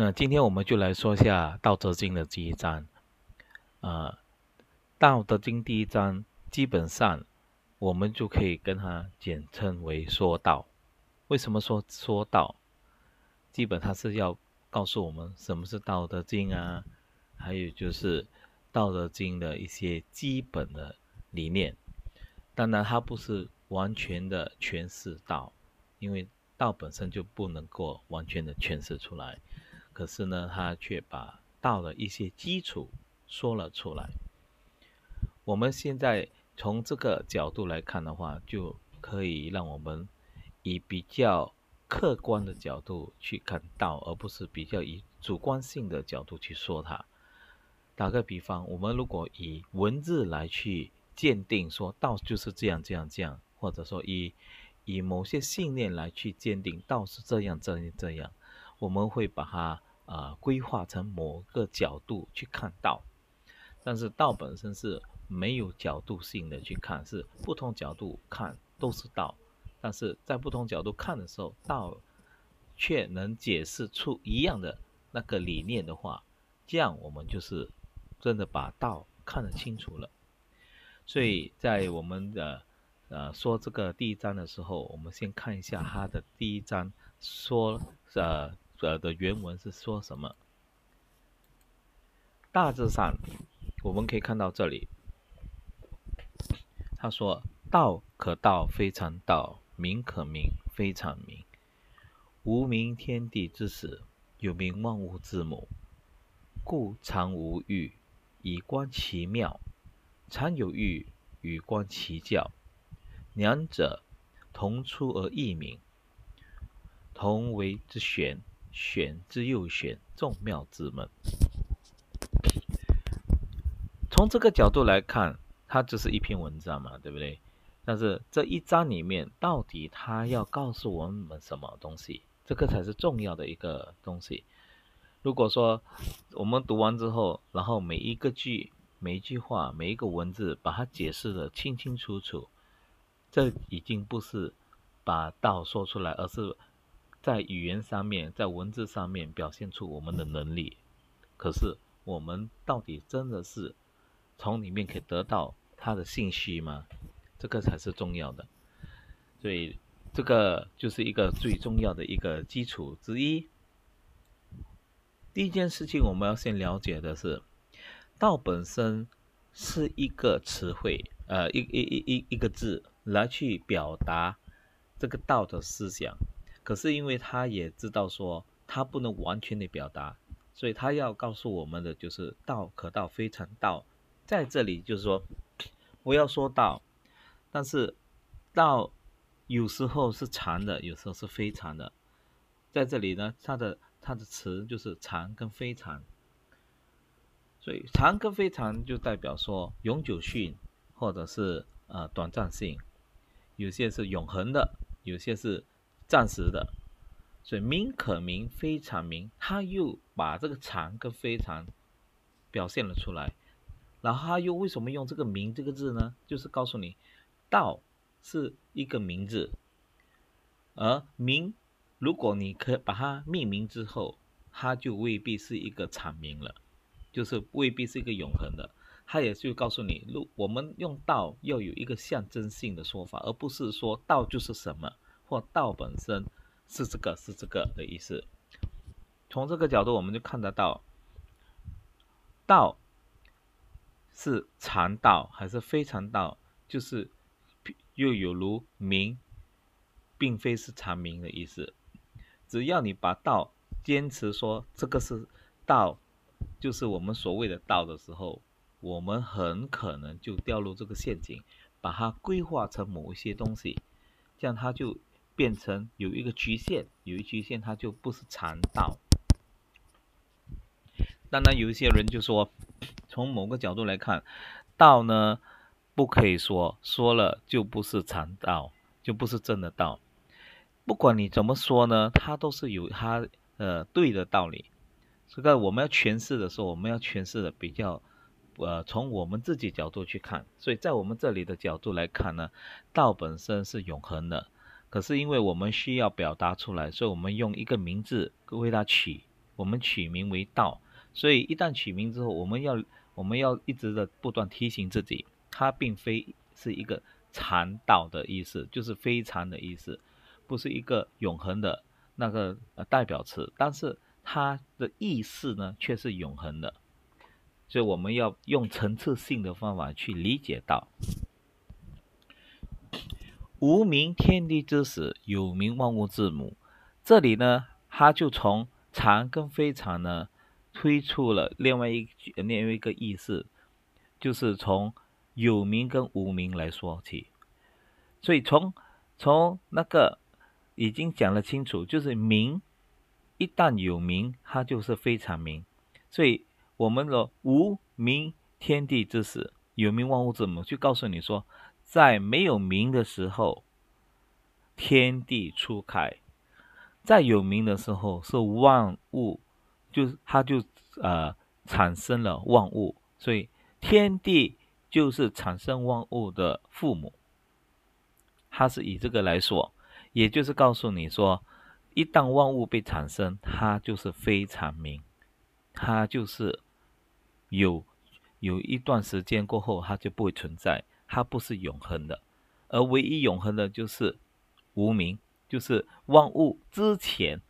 那今天我们就来说一下《道德经》的第一章。呃，《道德经》第一章基本上我们就可以跟它简称为“说道”。为什么说“说道”？基本它是要告诉我们什么是《道德经》啊，还有就是《道德经》的一些基本的理念。当然，它不是完全的诠释道，因为道本身就不能够完全的诠释出来。可是呢，他却把道的一些基础说了出来。我们现在从这个角度来看的话，就可以让我们以比较客观的角度去看道，而不是比较以主观性的角度去说它。打个比方，我们如果以文字来去鉴定说道就是这样这样这样，或者说以以某些信念来去鉴定道是这样这样这样，我们会把它。啊，规划成某个角度去看道，但是道本身是没有角度性的去看，是不同角度看都是道，但是在不同角度看的时候，道却能解释出一样的那个理念的话，这样我们就是真的把道看得清楚了。所以在我们的呃说这个第一章的时候，我们先看一下它的第一章说呃。呃的原文是说什么？大致上，我们可以看到这里，他说：“道可道，非常道；名可名，非常名。无名，天地之始；有名，万物之母。故常无欲，以观其妙；常有欲，以观其教。两者，同出而异名，同为之玄。”玄之又玄，众妙之门。从这个角度来看，它只是一篇文章嘛，对不对？但是这一章里面，到底它要告诉我们什么东西？这个才是重要的一个东西。如果说我们读完之后，然后每一个句、每一句话、每一个文字，把它解释的清清楚楚，这已经不是把道说出来，而是。在语言上面，在文字上面表现出我们的能力，可是我们到底真的是从里面可以得到它的信息吗？这个才是重要的。所以这个就是一个最重要的一个基础之一。第一件事情我们要先了解的是，道本身是一个词汇，呃，一一一一一个字来去表达这个道的思想。可是，因为他也知道说他不能完全的表达，所以他要告诉我们的就是道可道非常道，在这里就是说，我要说道，但是道有时候是长的，有时候是非常的，在这里呢，它的它的词就是长跟非常，所以长跟非常就代表说永久性或者是呃短暂性，有些是永恒的，有些是。暂时的，所以名可名，非常名，他又把这个常跟非常表现了出来。然后他又为什么用这个名这个字呢？就是告诉你，道是一个名字，而名如果你可把它命名之后，它就未必是一个常名了，就是未必是一个永恒的。他也就告诉你，如我们用道要有一个象征性的说法，而不是说道就是什么。或道本身是这个是这个的意思。从这个角度，我们就看得到，道是常道还是非常道，就是又有如名，并非是常名的意思。只要你把道坚持说这个是道，就是我们所谓的道的时候，我们很可能就掉入这个陷阱，把它规划成某一些东西，这样它就。变成有一个局限，有一局限，它就不是常道。当然，有一些人就说，从某个角度来看，道呢不可以说，说了就不是常道，就不是真的道。不管你怎么说呢，它都是有它呃对的道理。这个我们要诠释的时候，我们要诠释的比较呃从我们自己角度去看。所以在我们这里的角度来看呢，道本身是永恒的。可是因为我们需要表达出来，所以我们用一个名字为它取我们取名为道。所以一旦取名之后，我们要我们要一直的不断提醒自己，它并非是一个禅道的意思，就是非常的意思，不是一个永恒的那个呃代表词，但是它的意思呢却是永恒的。所以我们要用层次性的方法去理解到，无名天地之始，有名万物之母。这里呢，他就从常跟非常呢，推出了另外一另外一个意思，就是从有名跟无名来说起。所以从从那个已经讲了清楚，就是名一旦有名，它就是非常名。所以。我们的无名天地之始，有名万物之母，就告诉你说，在没有名的时候，天地初开；在有名的时候，是万物，就是它就呃产生了万物，所以天地就是产生万物的父母。它是以这个来说，也就是告诉你说，一旦万物被产生，它就是非常名，它就是。有有一段时间过后，它就不会存在，它不是永恒的，而唯一永恒的就是无名，就是万物之前，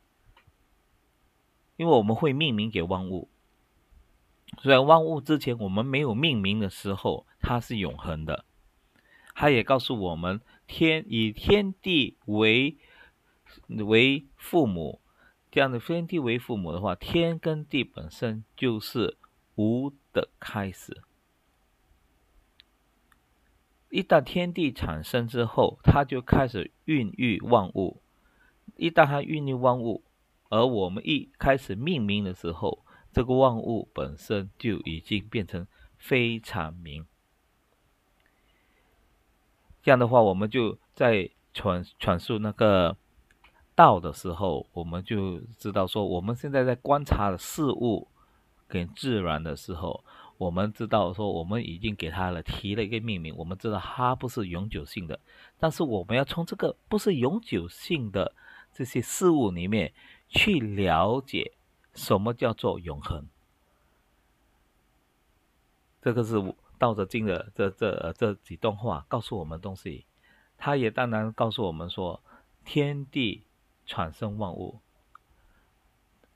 因为我们会命名给万物，虽然万物之前我们没有命名的时候，它是永恒的。它也告诉我们，天以天地为为父母，这样的天地为父母的话，天跟地本身就是。无的开始，一旦天地产生之后，它就开始孕育万物。一旦它孕育万物，而我们一开始命名的时候，这个万物本身就已经变成非常名。这样的话，我们就在传传述那个道的时候，我们就知道说，我们现在在观察的事物。跟自然的时候，我们知道说，我们已经给它了提了一个命名。我们知道它不是永久性的，但是我们要从这个不是永久性的这些事物里面去了解什么叫做永恒。这个是《道德经》的这这这几段话告诉我们东西。它也当然告诉我们说，天地产生万物，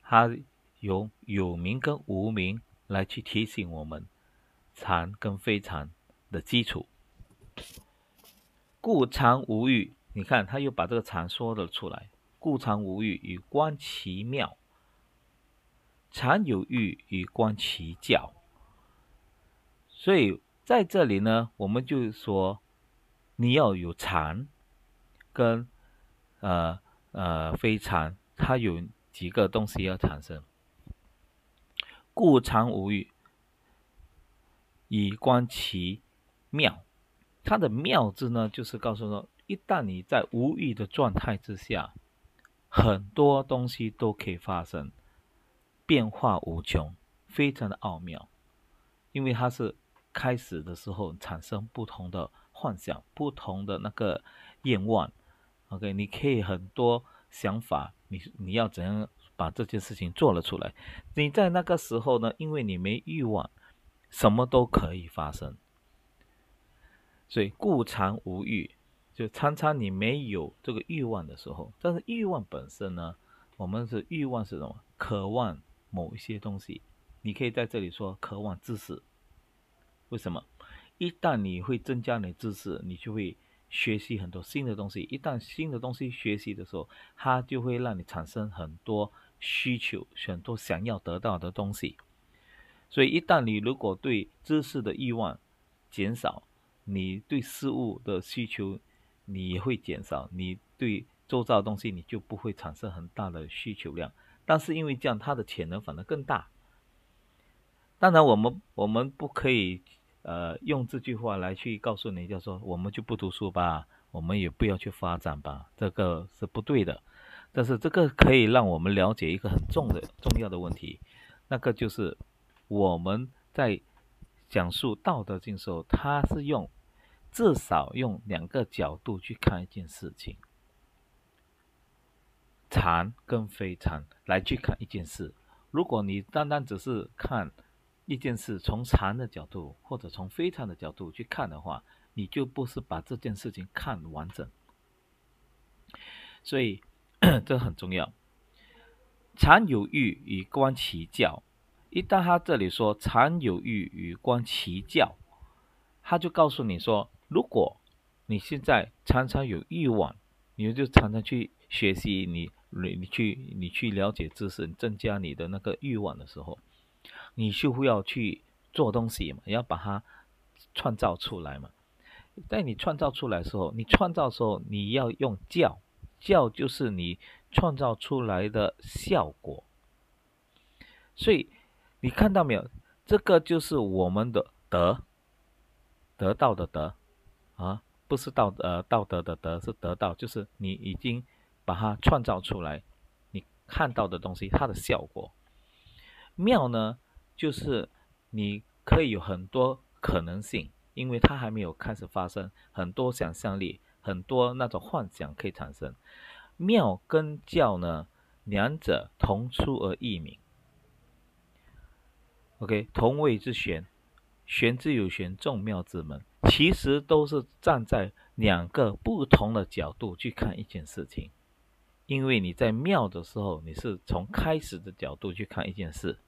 它。有有名跟无名来去提醒我们常跟非常的基础。故常无欲，你看他又把这个常说了出来。故常无欲，以观其妙；常有欲，以观其教。所以在这里呢，我们就说你要有常跟呃呃非常，它有几个东西要产生。故常无欲，以观其妙。它的妙字呢，就是告诉说，一旦你在无欲的状态之下，很多东西都可以发生，变化无穷，非常的奥妙。因为它是开始的时候产生不同的幻想，不同的那个愿望。OK，你可以很多想法，你你要怎样？把这件事情做了出来，你在那个时候呢，因为你没欲望，什么都可以发生。所以故常无欲，就常常你没有这个欲望的时候，但是欲望本身呢，我们是欲望是什么？渴望某一些东西。你可以在这里说渴望知识。为什么？一旦你会增加你知识，你就会。学习很多新的东西，一旦新的东西学习的时候，它就会让你产生很多需求，很多想要得到的东西。所以，一旦你如果对知识的欲望减少，你对事物的需求你也会减少，你对周遭的东西你就不会产生很大的需求量。但是因为这样，它的潜能反而更大。当然，我们我们不可以。呃，用这句话来去告诉你，就说我们就不读书吧，我们也不要去发展吧，这个是不对的。但是这个可以让我们了解一个很重的、重要的问题，那个就是我们在讲述道德经时候，他是用至少用两个角度去看一件事情，常跟非常来去看一件事。如果你单单只是看一件事从禅的角度或者从非常的角度去看的话，你就不是把这件事情看完整。所以这很重要。常有欲与观其教，一旦他这里说常有欲与观其教，他就告诉你说，如果你现在常常有欲望，你就常常去学习，你你去你去了解知识，增加你的那个欲望的时候，你就会要去做东西嘛，要把它创造出来嘛。在你创造出来的时候，你创造时候你要用教，教就是你。创造出来的效果，所以你看到没有？这个就是我们的德，得到的德啊，不是道呃道德的德，是得到，就是你已经把它创造出来，你看到的东西它的效果。妙呢，就是你可以有很多可能性，因为它还没有开始发生，很多想象力，很多那种幻想可以产生。妙跟教呢，两者同出而异名。OK，同谓之玄，玄之有玄，众妙之门。其实都是站在两个不同的角度去看一件事情。因为你在妙的时候，你是从开始的角度去看一件事；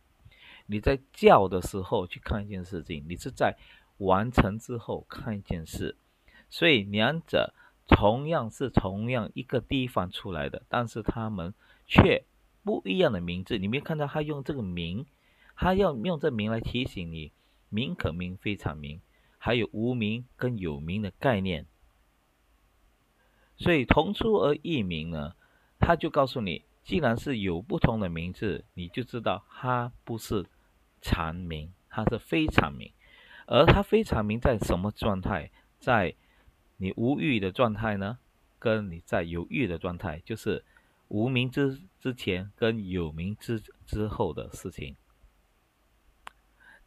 你在教的时候去看一件事情，你是在完成之后看一件事。所以两者。同样是同样一个地方出来的，但是他们却不一样的名字。你没看到他用这个名，他要用这名来提醒你，名可名，非常名，还有无名跟有名的概念。所以同出而异名呢，他就告诉你，既然是有不同的名字，你就知道它不是常名，它是非常名。而它非常名在什么状态？在你无欲的状态呢，跟你在有欲的状态，就是无名之之前跟有名之之后的事情。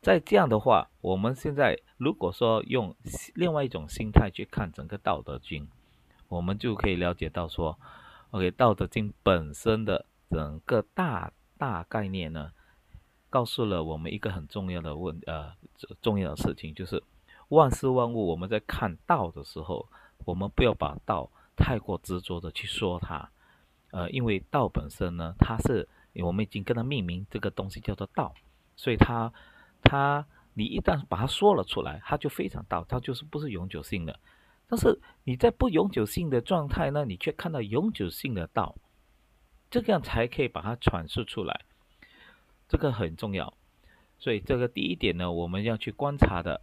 在这样的话，我们现在如果说用另外一种心态去看整个《道德经》，我们就可以了解到说，OK，《道德经》本身的整个大大概念呢，告诉了我们一个很重要的问呃重要的事情，就是。万事万物，我们在看道的时候，我们不要把道太过执着的去说它，呃，因为道本身呢，它是我们已经跟它命名，这个东西叫做道，所以它它你一旦把它说了出来，它就非常道，它就是不是永久性的。但是你在不永久性的状态呢，你却看到永久性的道，这样才可以把它阐释出来，这个很重要。所以这个第一点呢，我们要去观察的。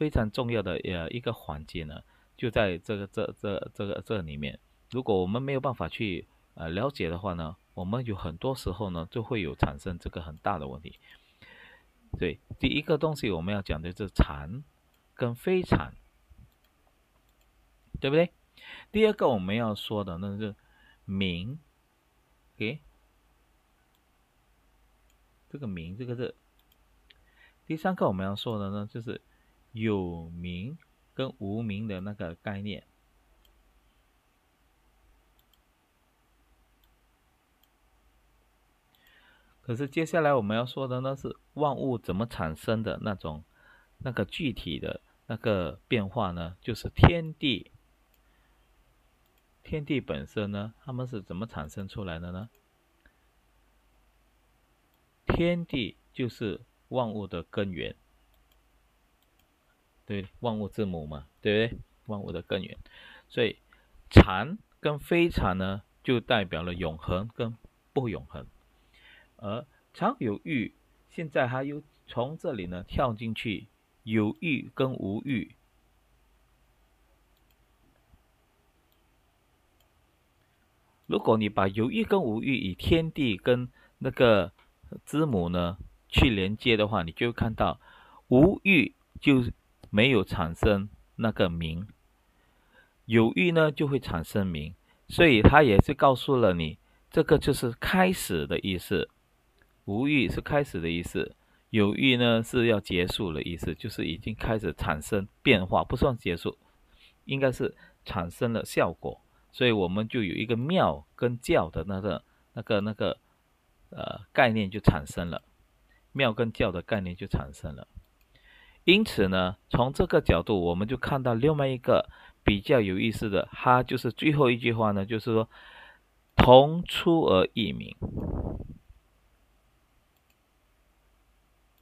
非常重要的呃一个环节呢，就在这个这这这个这里面。如果我们没有办法去呃了解的话呢，我们有很多时候呢就会有产生这个很大的问题。对，第一个东西我们要讲的是禅跟非禅，对不对？第二个我们要说的那是名，给这个名这个字。第三个我们要说的呢就是。有名跟无名的那个概念，可是接下来我们要说的呢是万物怎么产生的那种那个具体的那个变化呢？就是天地，天地本身呢，它们是怎么产生出来的呢？天地就是万物的根源。对，万物之母嘛，对不对？万物的根源，所以常跟非常呢，就代表了永恒跟不永恒。而常有欲，现在他又从这里呢跳进去，有欲跟无欲。如果你把有欲跟无欲以天地跟那个之母呢去连接的话，你就看到无欲就。没有产生那个名，有欲呢就会产生名，所以他也是告诉了你，这个就是开始的意思。无欲是开始的意思，有欲呢是要结束的意思，就是已经开始产生变化，不算结束，应该是产生了效果。所以我们就有一个妙跟教的那个、那个、那个呃概念就产生了，妙跟教的概念就产生了。因此呢，从这个角度，我们就看到另外一个比较有意思的，它就是最后一句话呢，就是说同出而异名。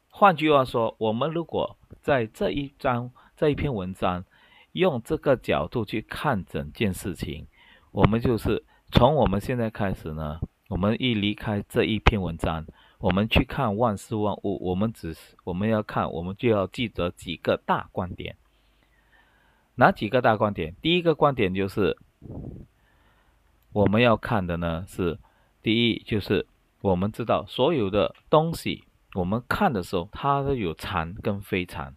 换句话说，我们如果在这一章这一篇文章用这个角度去看整件事情，我们就是从我们现在开始呢，我们一离开这一篇文章。我们去看万事万物，我们只是我们要看，我们就要记得几个大观点。哪几个大观点？第一个观点就是我们要看的呢，是第一就是我们知道所有的东西，我们看的时候，它都有常跟非常，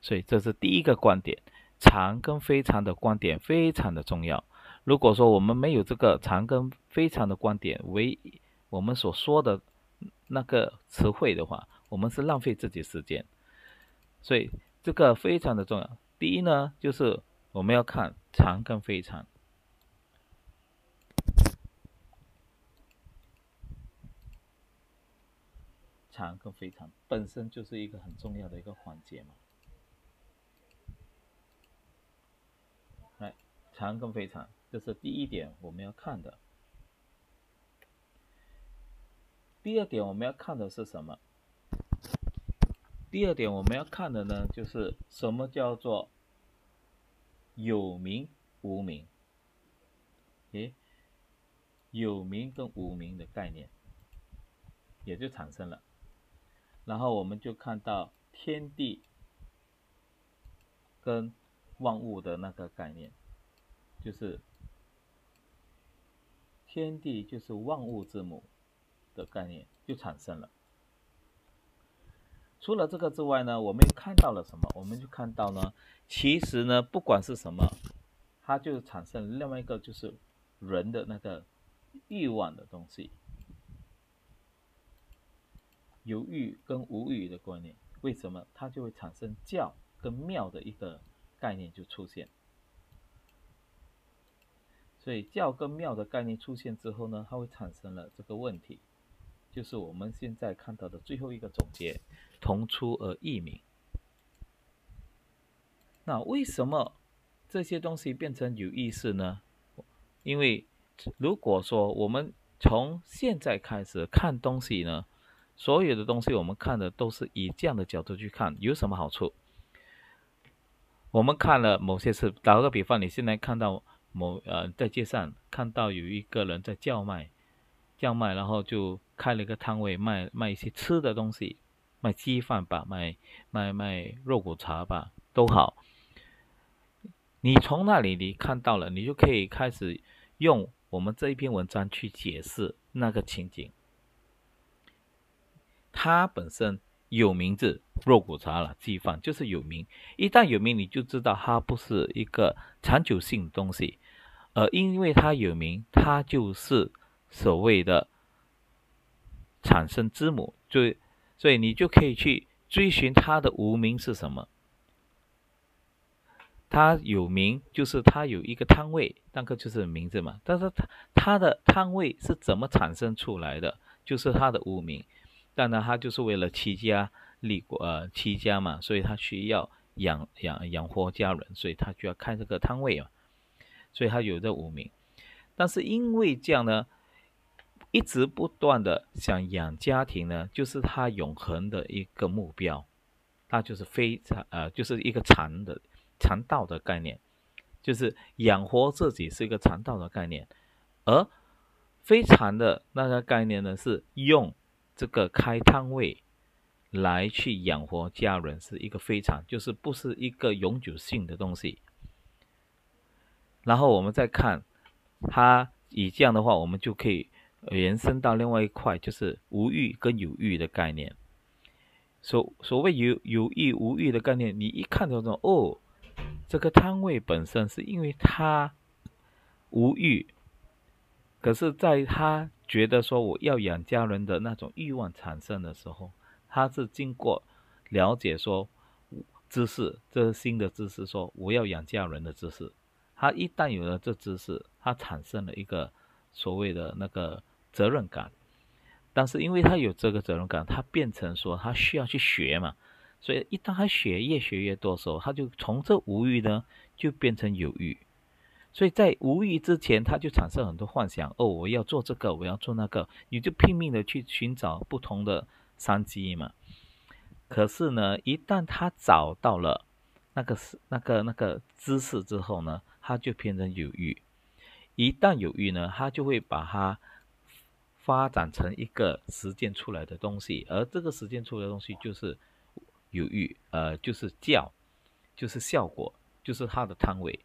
所以这是第一个观点，常跟非常的观点非常的重要。如果说我们没有这个常跟非常的观点，为我们所说的。那个词汇的话，我们是浪费自己时间，所以这个非常的重要。第一呢，就是我们要看常跟非常，常跟非常本身就是一个很重要的一个环节嘛。来，常跟非常，这是第一点我们要看的。第二点我们要看的是什么？第二点我们要看的呢，就是什么叫做有名无名？诶，有名跟无名的概念也就产生了。然后我们就看到天地跟万物的那个概念，就是天地就是万物之母。的概念就产生了。除了这个之外呢，我们又看到了什么？我们就看到呢，其实呢，不管是什么，它就产生另外一个就是人的那个欲望的东西，有欲跟无欲的观念。为什么它就会产生教跟庙的一个概念就出现？所以教跟庙的概念出现之后呢，它会产生了这个问题。就是我们现在看到的最后一个总结，同出而异名。那为什么这些东西变成有意思呢？因为如果说我们从现在开始看东西呢，所有的东西我们看的都是以这样的角度去看，有什么好处？我们看了某些事，打个比方，你现在看到某呃在街上看到有一个人在叫卖。叫卖，然后就开了一个摊位，卖卖一些吃的东西，卖鸡饭吧，卖卖卖肉骨茶吧，都好。你从那里你看到了，你就可以开始用我们这一篇文章去解释那个情景。它本身有名字，肉骨茶了，鸡饭就是有名。一旦有名，你就知道它不是一个长久性的东西，呃因为它有名，它就是。所谓的产生之母，就所以你就可以去追寻它的无名是什么。它有名，就是它有一个摊位，那个就是名字嘛。但是它它的摊位是怎么产生出来的？就是它的无名。当然，它就是为了齐家立国，呃，齐家嘛，所以他需要养养养活家人，所以他就要开这个摊位啊。所以他有这无名。但是因为这样呢？一直不断的想养家庭呢，就是他永恒的一个目标，那就是非常呃，就是一个长的长道的概念，就是养活自己是一个长道的概念，而非常的那个概念呢，是用这个开摊位来去养活家人，是一个非常就是不是一个永久性的东西。然后我们再看，他以这样的话，我们就可以。延伸到另外一块，就是无欲跟有欲的概念。所所谓有有欲无欲的概念，你一看到说，哦，这个摊位本身是因为他无欲，可是在他觉得说我要养家人的那种欲望产生的时候，他是经过了解说知识，这是新的知识，说我要养家人的知识。他一旦有了这知识，他产生了一个所谓的那个。责任感，但是因为他有这个责任感，他变成说他需要去学嘛，所以一旦他学越学越多的时候，他就从这无欲呢就变成有欲。所以在无欲之前，他就产生很多幻想哦，我要做这个，我要做那个，你就拼命的去寻找不同的商机嘛。可是呢，一旦他找到了那个是那个那个知识之后呢，他就变成有欲。一旦有欲呢，他就会把它发展成一个实践出来的东西，而这个实践出来的东西就是有欲，呃，就是教，就是效果，就是它的摊位。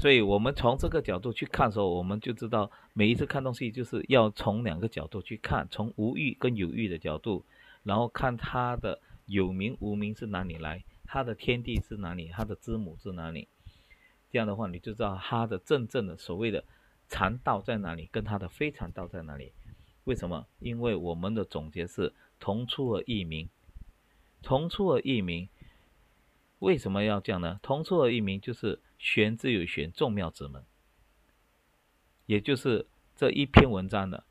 所以，我们从这个角度去看的时候，我们就知道，每一次看东西，就是要从两个角度去看，从无欲跟有欲的角度，然后看它的有名无名是哪里来，它的天地是哪里，它的之母是哪里。这样的话，你就知道它的真正的所谓的禅道在哪里，跟它的非禅道在哪里。为什么？因为我们的总结是同出而异名，同出而异名。为什么要这样呢？同出而异名，就是玄之有玄，众妙之门，也就是这一篇文章的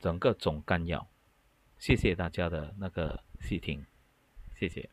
整个总纲要。谢谢大家的那个细听，谢谢。